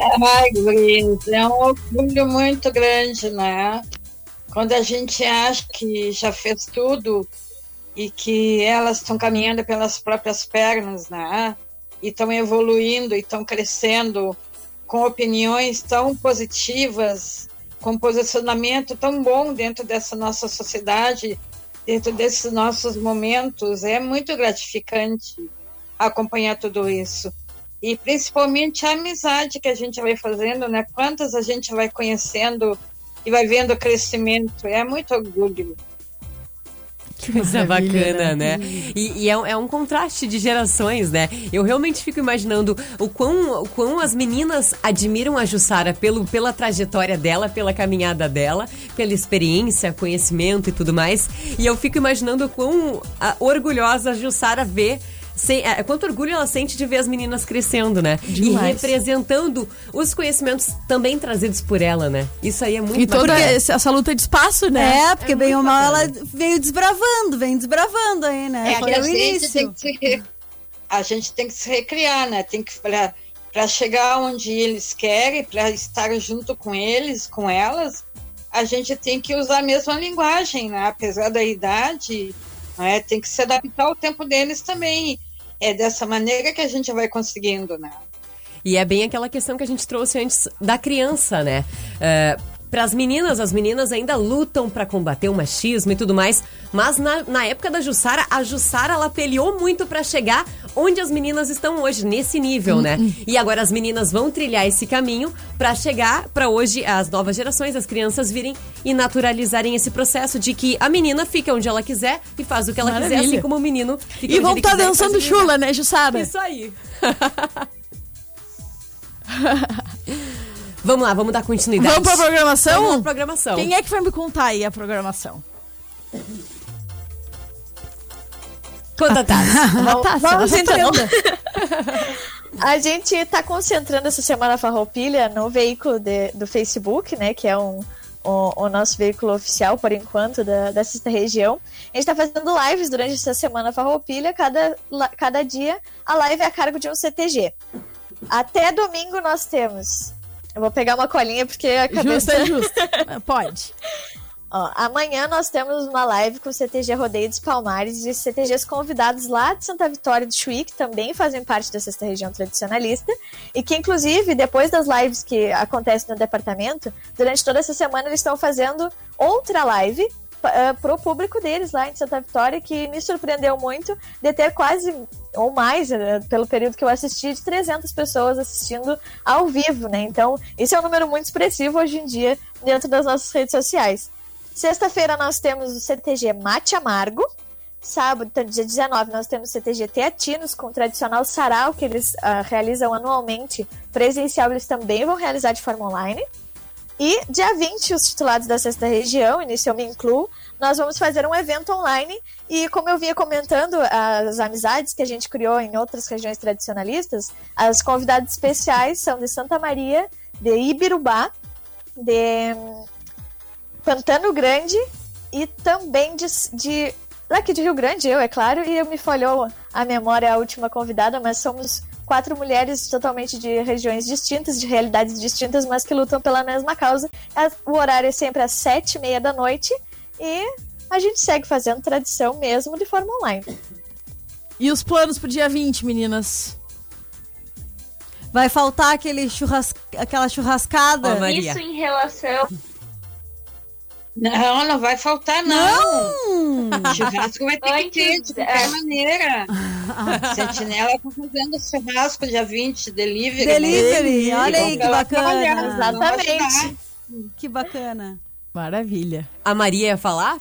Ai, Gris, é um orgulho muito grande, né? Quando a gente acha que já fez tudo e que elas estão caminhando pelas próprias pernas, né? E estão evoluindo e estão crescendo com opiniões tão positivas, com posicionamento tão bom dentro dessa nossa sociedade, dentro desses nossos momentos, é muito gratificante acompanhar tudo isso. E principalmente a amizade que a gente vai fazendo, né? Quantas a gente vai conhecendo e vai vendo o crescimento. É muito orgulho. Que coisa bacana, né? E, e é, um- é um contraste de gerações, né? Eu realmente fico imaginando o quão, o quão as meninas admiram a Jussara pelo, pela trajetória dela, pela caminhada dela, pela experiência, conhecimento e tudo mais. E eu fico imaginando o quão ah, orgulhosa a Jussara vê. Sem, é, quanto orgulho ela sente de ver as meninas crescendo, né? Demais. E representando os conhecimentos também trazidos por ela, né? Isso aí é muito E toda bacana. esse- essa luta de espaço, né? É, porque bem ou mal ela veio desbravando, vem desbravando aí, né? É Foi que a o gente, início. tem que a gente tem que se recriar, né? Tem que para chegar onde eles querem, para estar junto com eles, com elas, a gente tem que usar a mesma linguagem, né? Apesar da idade, né? Tem que se adaptar ao tempo deles também. É dessa maneira que a gente vai conseguindo, né? E é bem aquela questão que a gente trouxe antes da criança, né? Para as meninas, as meninas ainda lutam para combater o machismo e tudo mais, mas na, na época da Jussara, a Jussara ela peleou muito para chegar onde as meninas estão hoje, nesse nível, né? E agora as meninas vão trilhar esse caminho para chegar para hoje as novas gerações, as crianças virem e naturalizarem esse processo de que a menina fica onde ela quiser e faz o que ela quiser, Maravilha. assim como o menino fica E vão estar quiser e dançando chula, né, Jussara? Isso aí. Vamos lá, vamos dar continuidade. Vamos pra programação? Vamos pra programação. Quem é que vai me contar aí a programação? Conta. A Tassi, Vamos ela então. entenda. A gente está concentrando essa semana Farroupilha no veículo de- do Facebook, né? Que é um, o, o nosso veículo oficial, por enquanto, da, dessa região. A gente está fazendo lives durante essa semana Farroupilha. Cada, cada dia a live é a cargo de um CTG. Até domingo nós temos. Eu vou pegar uma colinha porque a Justo cabeça... é justo. Pode. Ó, amanhã nós temos uma live com o CTG Rodeio dos Palmares e CTGs convidados lá de Santa Vitória do Chuí, que também fazem parte da sexta região tradicionalista, e que inclusive, depois das lives que acontecem no departamento, durante toda essa semana eles estão fazendo outra live para o público deles lá em Santa Vitória, que me surpreendeu muito de ter quase, ou mais, eh, pelo período que eu assisti, de 300 pessoas assistindo ao vivo, né? Então, isso é um número muito expressivo hoje em dia dentro das nossas redes sociais. Sexta-feira nós temos o CTG Mate Amargo. Sábado, então, dia 19, nós temos o CTG Teatinos com o tradicional sarau que eles ah, realizam anualmente. Presencial, eles também vão realizar de forma online. E dia 20, os titulados da sexta região, início eu me incluo, nós vamos fazer um evento online. E como eu vinha comentando, as amizades que a gente criou em outras regiões tradicionalistas, as convidadas especiais são de Santa Maria, de Ibirubá, de hum, Pantano Grande e também de, de daqui de Rio Grande, eu, é claro, e me falhou a memória a última convidada, mas somos quatro mulheres totalmente de regiões distintas, de realidades distintas, mas que lutam pela mesma causa. As- O horário é sempre às sete e meia da noite e a gente segue fazendo tradição mesmo de forma online. E os planos pro dia 20, meninas? Vai faltar aquele churras... aquela churrascada. Maria. Isso em relação. Não, não vai faltar, não. Não! Churrasco vai ter que ter, de qualquer maneira. Sentinela tá fazendo churrasco dia 20, delivery. Delivery, olha aí que bacana. Exatamente. Que bacana. Maravilha. A Maria ia falar?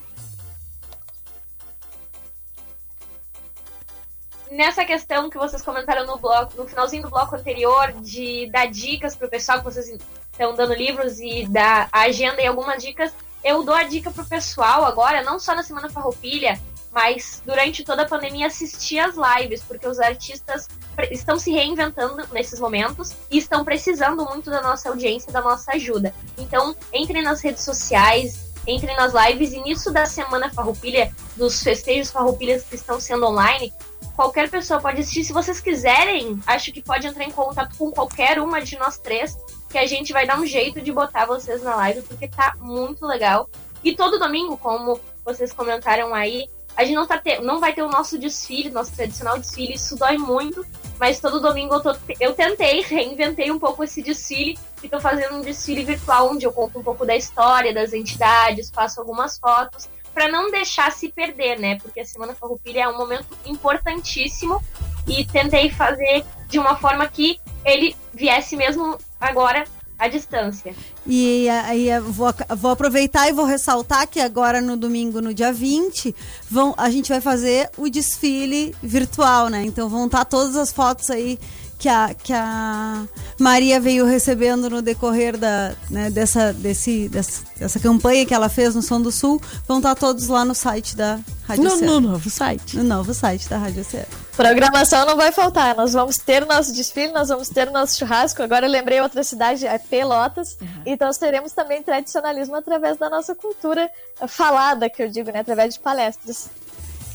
Nessa questão que vocês comentaram no bloco, no finalzinho do bloco anterior, de dar dicas pro pessoal que vocês estão dando livros e dar a agenda e algumas dicas, eu dou a dica pro pessoal agora, não só na Semana Farroupilha, mas durante toda a pandemia assistir as lives, porque os artistas estão se reinventando nesses momentos e estão precisando muito da nossa audiência, da nossa ajuda. Então, entrem nas redes sociais, entrem nas lives nisso da Semana Farroupilha, dos festejos farroupilhas que estão sendo online, qualquer pessoa pode assistir. Se vocês quiserem, acho que pode entrar em contato com qualquer uma de nós três, que a gente vai dar um jeito de botar vocês na live, porque tá muito legal. E todo domingo, como vocês comentaram aí, a gente não, tá não vai ter o nosso desfile, nosso tradicional desfile, isso dói muito, mas todo domingo eu, tô- eu tentei, reinventei um pouco esse desfile e tô fazendo um desfile virtual onde eu conto um pouco da história das entidades, faço algumas fotos, para não deixar se perder, né? Porque a Semana Farroupilha é um momento importantíssimo e tentei fazer de uma forma que ele viesse mesmo agora à distância. E aí eu vou, vou aproveitar e vou ressaltar que agora no domingo, no dia 20, vão, a gente vai fazer o desfile virtual, né? Então vão estar todas as fotos aí que a, que a Maria veio recebendo no decorrer da, né, dessa, desse, dessa, dessa campanha que ela fez no Som do Sul. Vão estar todos lá no site da Rádio No, no novo site. No novo site da Rádio Cero. Programação não vai faltar. Nós vamos ter o nosso desfile, nós vamos ter o nosso churrasco. Agora eu lembrei outra cidade, é Pelotas. Então nós teremos também tradicionalismo através da nossa cultura falada, que eu digo, né? Através de palestras.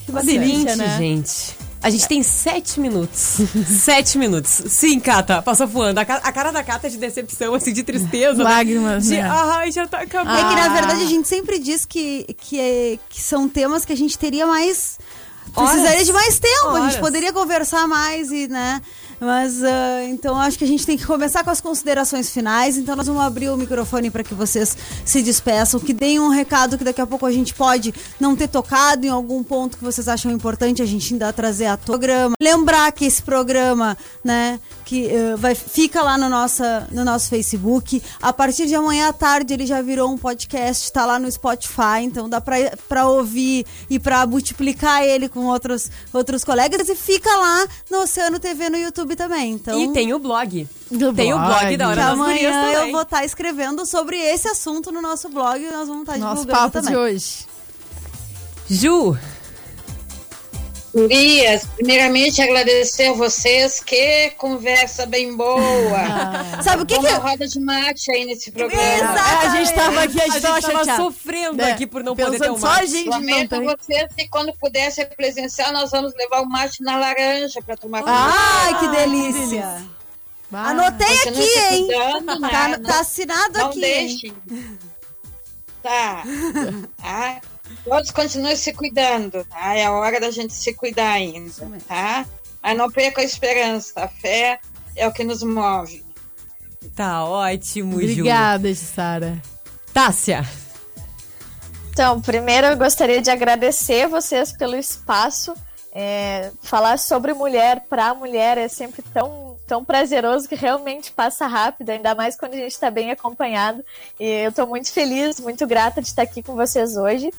Que delícia, delícia, né? gente. A gente tem sete minutos. sete minutos. Sim, Cata, passou voando. A, ca- a cara da Cata é de decepção, assim, de tristeza. né? Lágrimas, De, né? ai, já tá acabando. É que, na verdade, a gente sempre diz que, que, é- que são temas que a gente teria mais. Precisaria de mais tempo, a Horas. gente poderia conversar mais e, né? Mas, ah, então, acho que a gente tem que começar com as considerações finais. Então, nós vamos abrir o microfone para que vocês se despeçam, que deem um recado que daqui a pouco a gente pode não ter tocado em algum ponto que vocês acham importante a gente ainda trazer a programa. Lembrar que esse programa, né, que eh, vai, fica lá no, nossa, no nosso Facebook. A partir de amanhã à tarde ele já virou um podcast, está lá no Spotify, então dá para ouvir e para multiplicar ele com outros, outros colegas. E fica lá no Oceano TV no YouTube também. Então, E tem o blog. Do Tem o blog da Hora das eu vou estar escrevendo sobre esse assunto no nosso blog e nós vamos estar Nosso divulgando papo também. de hoje. Ju, Gurias, primeiramente agradecer a vocês, que conversa bem boa. Sabe o que Uma que- roda de mate aí nesse programa. Exatamente. a gente tava aqui, a a gente gente tava sofrendo É, aqui por não poder ter pensando o só a mate. gente não a tem. vocês que quando puder ser presencial, nós vamos levar o mate na laranja para tomar Ai, que delícia! Ah, Anotei Continue aqui, hein? cuidando, né? Tá, Não- tá assinado Não aqui. hein? deixem. Tá. tá. Todos continuem se cuidando, tá? É a hora da gente se cuidar ainda, tá? Mas não perca a esperança, a fé é o que nos move. Tá ótimo, Obrigada, Sara. Tássia. Então, primeiro eu gostaria de agradecer vocês pelo espaço. É, falar sobre mulher para mulher é sempre tão tão prazeroso que realmente passa rápido, ainda mais quando a gente está bem acompanhado. E eu estou muito feliz, muito grata de estar aqui com vocês hoje.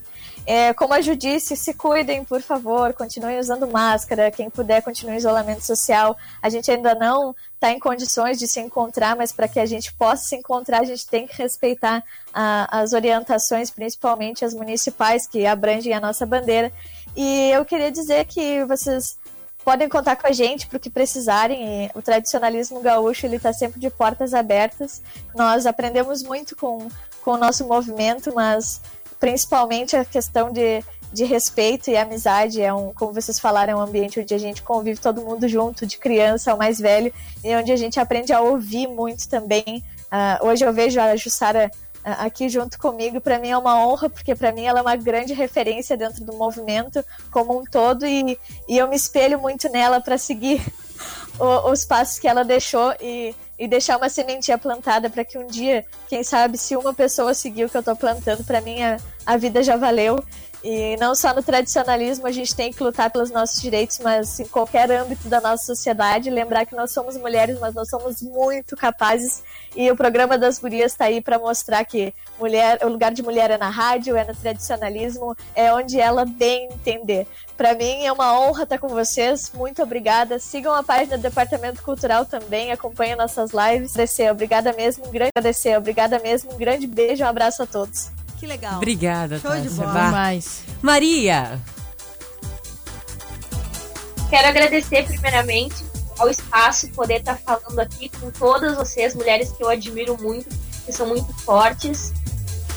É, como a Ju disse, se cuidem, por favor, continuem usando máscara, quem puder continue isolamento social. A gente ainda não está em condições de se encontrar, mas para que a gente possa se encontrar, a gente tem que respeitar a, as orientações, principalmente as municipais, que abrangem a nossa bandeira. E eu queria dizer que vocês podem contar com a gente para o que precisarem. O tradicionalismo gaúcho ele está sempre de portas abertas. Nós aprendemos muito com, com o nosso movimento, mas principalmente a questão de, de respeito e amizade. É um, como vocês falaram, é um ambiente onde a gente convive todo mundo junto, de criança ao mais velho, e onde a gente aprende a ouvir muito também. Uh, hoje eu vejo a Jussara aqui junto comigo. Para mim é uma honra, porque para mim ela é uma grande referência dentro do movimento como um todo e, e eu me espelho muito nela para seguir o, os passos que ela deixou e, e deixar uma sementinha plantada para que um dia, quem sabe, se uma pessoa seguir o que eu estou plantando, para mim a, a vida já valeu. E não só no tradicionalismo a gente tem que lutar pelos nossos direitos, mas em qualquer âmbito da nossa sociedade, lembrar que nós somos mulheres, mas nós somos muito capazes. E o programa das gurias está aí para mostrar que mulher, o lugar de mulher é na rádio, é no tradicionalismo, é onde ela bem entender. Para mim é uma honra estar com vocês. Muito obrigada. Sigam a página do Departamento Cultural também, acompanhem nossas lives. Agradecer, obrigada mesmo, um grande agradecer, obrigada mesmo, um grande beijo, um abraço a todos. Que legal. Obrigada, Show de bola. Demais. Maria! Quero agradecer primeiramente ao espaço poder estar falando aqui com todas vocês, mulheres que eu admiro muito, que são muito fortes.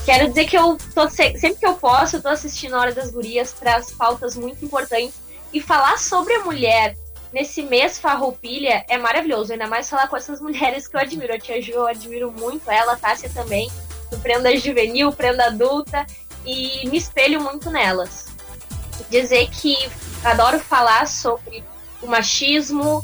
Quero dizer que eu tô se- sempre que eu posso, eu tô assistindo a Hora das Gurias para as pautas muito importantes e falar sobre a mulher nesse mês farroupilha é maravilhoso, ainda mais falar com essas mulheres que eu admiro. A tia Ju, eu admiro muito ela, a Tássia também, prenda juvenil, prenda adulta e me espelho muito nelas. Dizer que adoro falar sobre o machismo,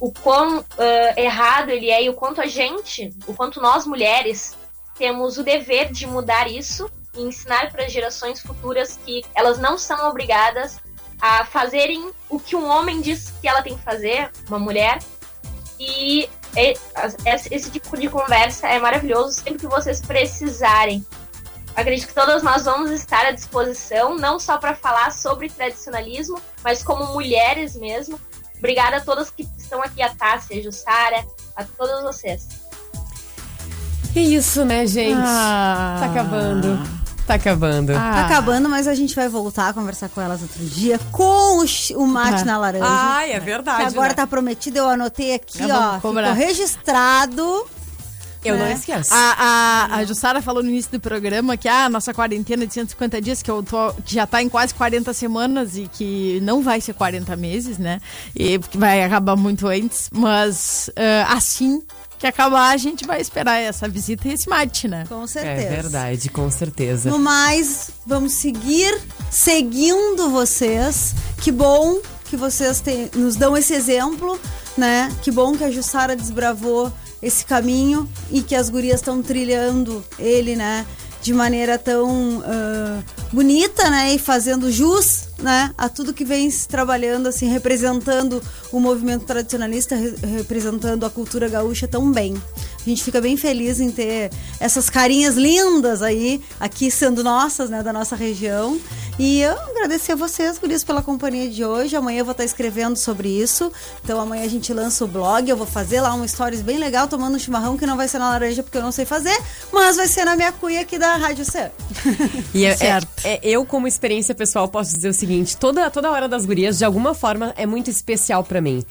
o quão ah, errado ele é e o quanto a gente, o quanto nós mulheres temos o dever de mudar isso e ensinar para gerações futuras que elas não são obrigadas a fazerem o que um homem diz que ela tem que fazer, uma mulher. E esse esse tipo de conversa é maravilhoso sempre que vocês precisarem. Acredito que todas nós vamos estar à disposição, não só para falar sobre tradicionalismo, mas como mulheres mesmo. Obrigada a todas que estão aqui, a Tássia, a Jussara, a todos vocês. Que isso, né, gente? Ah. Tá acabando. Tá acabando. Tá acabando, mas a gente vai voltar a conversar com elas outro dia com o, o mate Ah. na laranja. Ai, é verdade. que agora né? tá prometido, eu anotei aqui, vamos ó. Ficou registrado. Eu não né? esqueço. A, a, a Jussara falou no início do programa que ah, a nossa quarentena de 150 dias, que, eu tô, que já tá em quase 40 semanas e que não vai ser 40 meses, né? E vai acabar muito antes. Mas ah, assim que acabar, a gente vai esperar essa visita e esse mate, né? Com É certeza. verdade, com certeza. No mais, vamos seguir seguindo vocês. Que bom que vocês nos dão esse exemplo, né? Que bom que a Jussara desbravou esse caminho e que as gurias estão trilhando ele, né? De maneira tão ah, bonita, né? E fazendo jus, né? A tudo que vem se trabalhando, assim, representando o movimento tradicionalista, re- representando a cultura gaúcha tão bem. A gente fica bem feliz em ter essas carinhas lindas aí, aqui sendo nossas, né, da nossa região. E eu agradecer a vocês, gurias, pela companhia de hoje. Amanhã eu vou estar escrevendo sobre isso. Então amanhã a gente lança o blog. Eu vou fazer lá um stories bem legal, tomando um chimarrão, que não vai ser na laranja, porque eu não sei fazer, mas vai ser na minha cuia aqui da Rádio C. E é- é- Certo. é- eu, como experiência pessoal, posso dizer o seguinte: toda, toda hora das gurias, de alguma forma, é muito especial pra mim.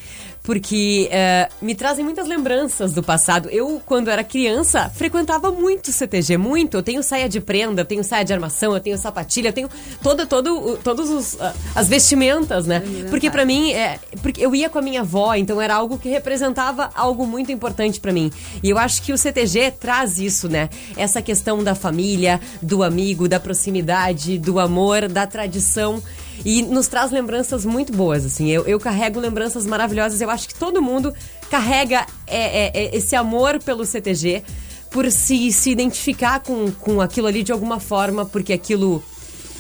Porque é, me trazem muitas lembranças do passado. Eu, quando era criança, frequentava muito CTG, muito. Eu tenho saia de prenda, eu tenho saia de armação, eu tenho sapatilha, eu tenho toda, todo, todos os, ah, as vestimentas, né? Porque pra mim, é, porque eu ia com a minha avó, então era algo que representava algo muito importante pra mim. E eu acho que o CTG traz isso, né? Essa questão da família, do amigo, da proximidade, do amor, da tradição. E nos traz lembranças muito boas, assim. Eu, eu carrego lembranças maravilhosas. Eu acho que todo mundo carrega é, é, é, esse amor pelo CTG por se, se identificar com, com aquilo ali de alguma forma, porque aquilo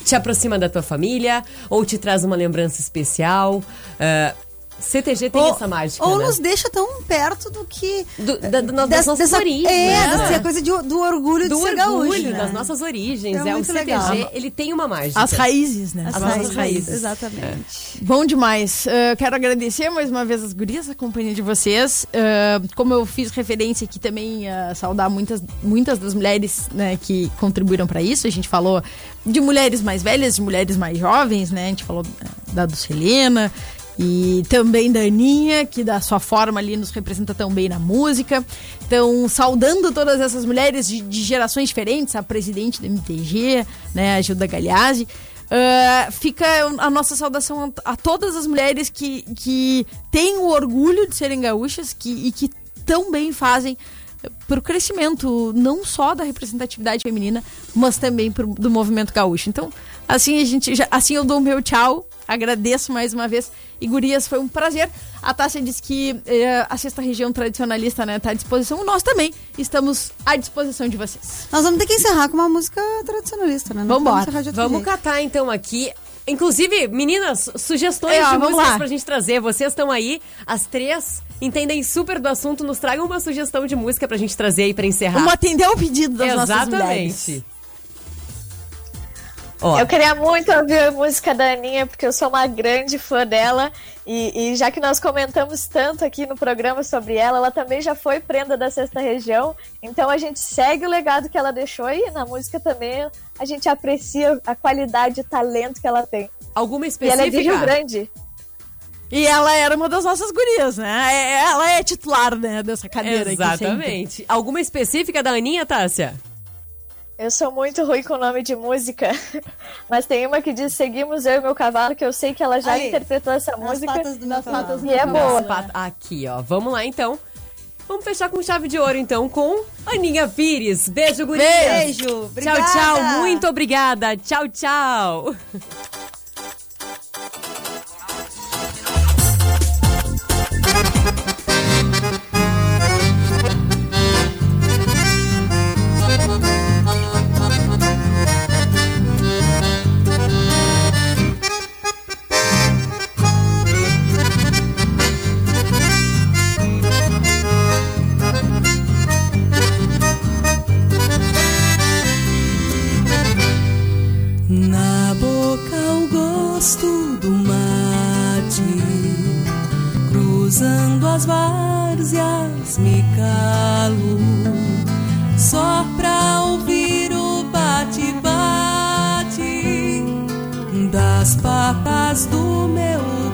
te aproxima da tua família ou te traz uma lembrança especial. Ah, CTG tem ou, essa mágica, Ou né? nos deixa tão perto do que. Do- da- do- das des- nossas origens, É, né? dessa coisa de, do orgulho do de ser orgulho, gaúcho. né? das nossas origens. É É, o muito CTG, legal. ele tem uma mágica. As raízes, né? As As nossas raízes, raízes. Exatamente. Bom demais. Uh, quero agradecer mais uma vez as gurias, a companhia de vocês. Uh, como eu fiz referência aqui também, uh, saudar muitas, muitas das mulheres né, que contribuíram para isso. A gente falou de mulheres mais velhas, de mulheres mais jovens, né? A gente falou da Dulcelena e também da Aninha, que da sua forma ali nos representa tão bem na música. Então, saudando todas essas mulheres de, de gerações diferentes, a presidente do MTG, né, a Gilda Galhazzi. Uh, fica a nossa saudação a, todas as mulheres que, que têm o orgulho de serem gaúchas que, e que tão bem fazem para o crescimento não só da representatividade feminina, mas também pro, do movimento gaúcho. Então, assim a gente já, assim eu dou meu tchau, agradeço mais uma vez. E gurias, foi um prazer. A Tássia disse que eh, a sexta região tradicionalista está né, tá à disposição. Nós também estamos à disposição de vocês. Nós vamos ter que encerrar com uma música tradicionalista, né? Não de outro Vamos catar então aqui. Inclusive, meninas, sugestões É, ó, de vamos músicas lá. pra gente trazer. Vocês estão aí, as três entendem super do assunto. Nos tragam uma sugestão de música pra gente trazer aí pra encerrar. Vamos atender o pedido das nossas mulheres. Exatamente. Ó, Eu queria muito ouvir a música da Aninha, porque eu sou uma grande fã dela. E, e já que nós comentamos tanto aqui no programa sobre ela, ela também já foi prenda da sexta região. Então a gente segue o legado que ela deixou e na música também a gente aprecia a qualidade e talento que ela tem. alguma E ela é de Rio específica? Grande. E ela era uma das nossas gurias, né? É- Ela é titular, né, dessa cadeira aqui sempre. Exatamente. Alguma específica da Aninha, Tássia? Eu sou muito ruim com nome de música, mas tem uma que diz Seguimos Eu e Meu Cavalo, que eu sei que ela já Aí, interpretou essa Nas música. patas do meu cavalo. E é boa. Pat- Aqui, ó. Vamos lá, então. Vamos fechar com chave de ouro, então, com Aninha Pires. Beijo, gurias. Beijo. Tchau, Obrigada. tchau. Muito obrigada. Tchau, tchau. das patas do meu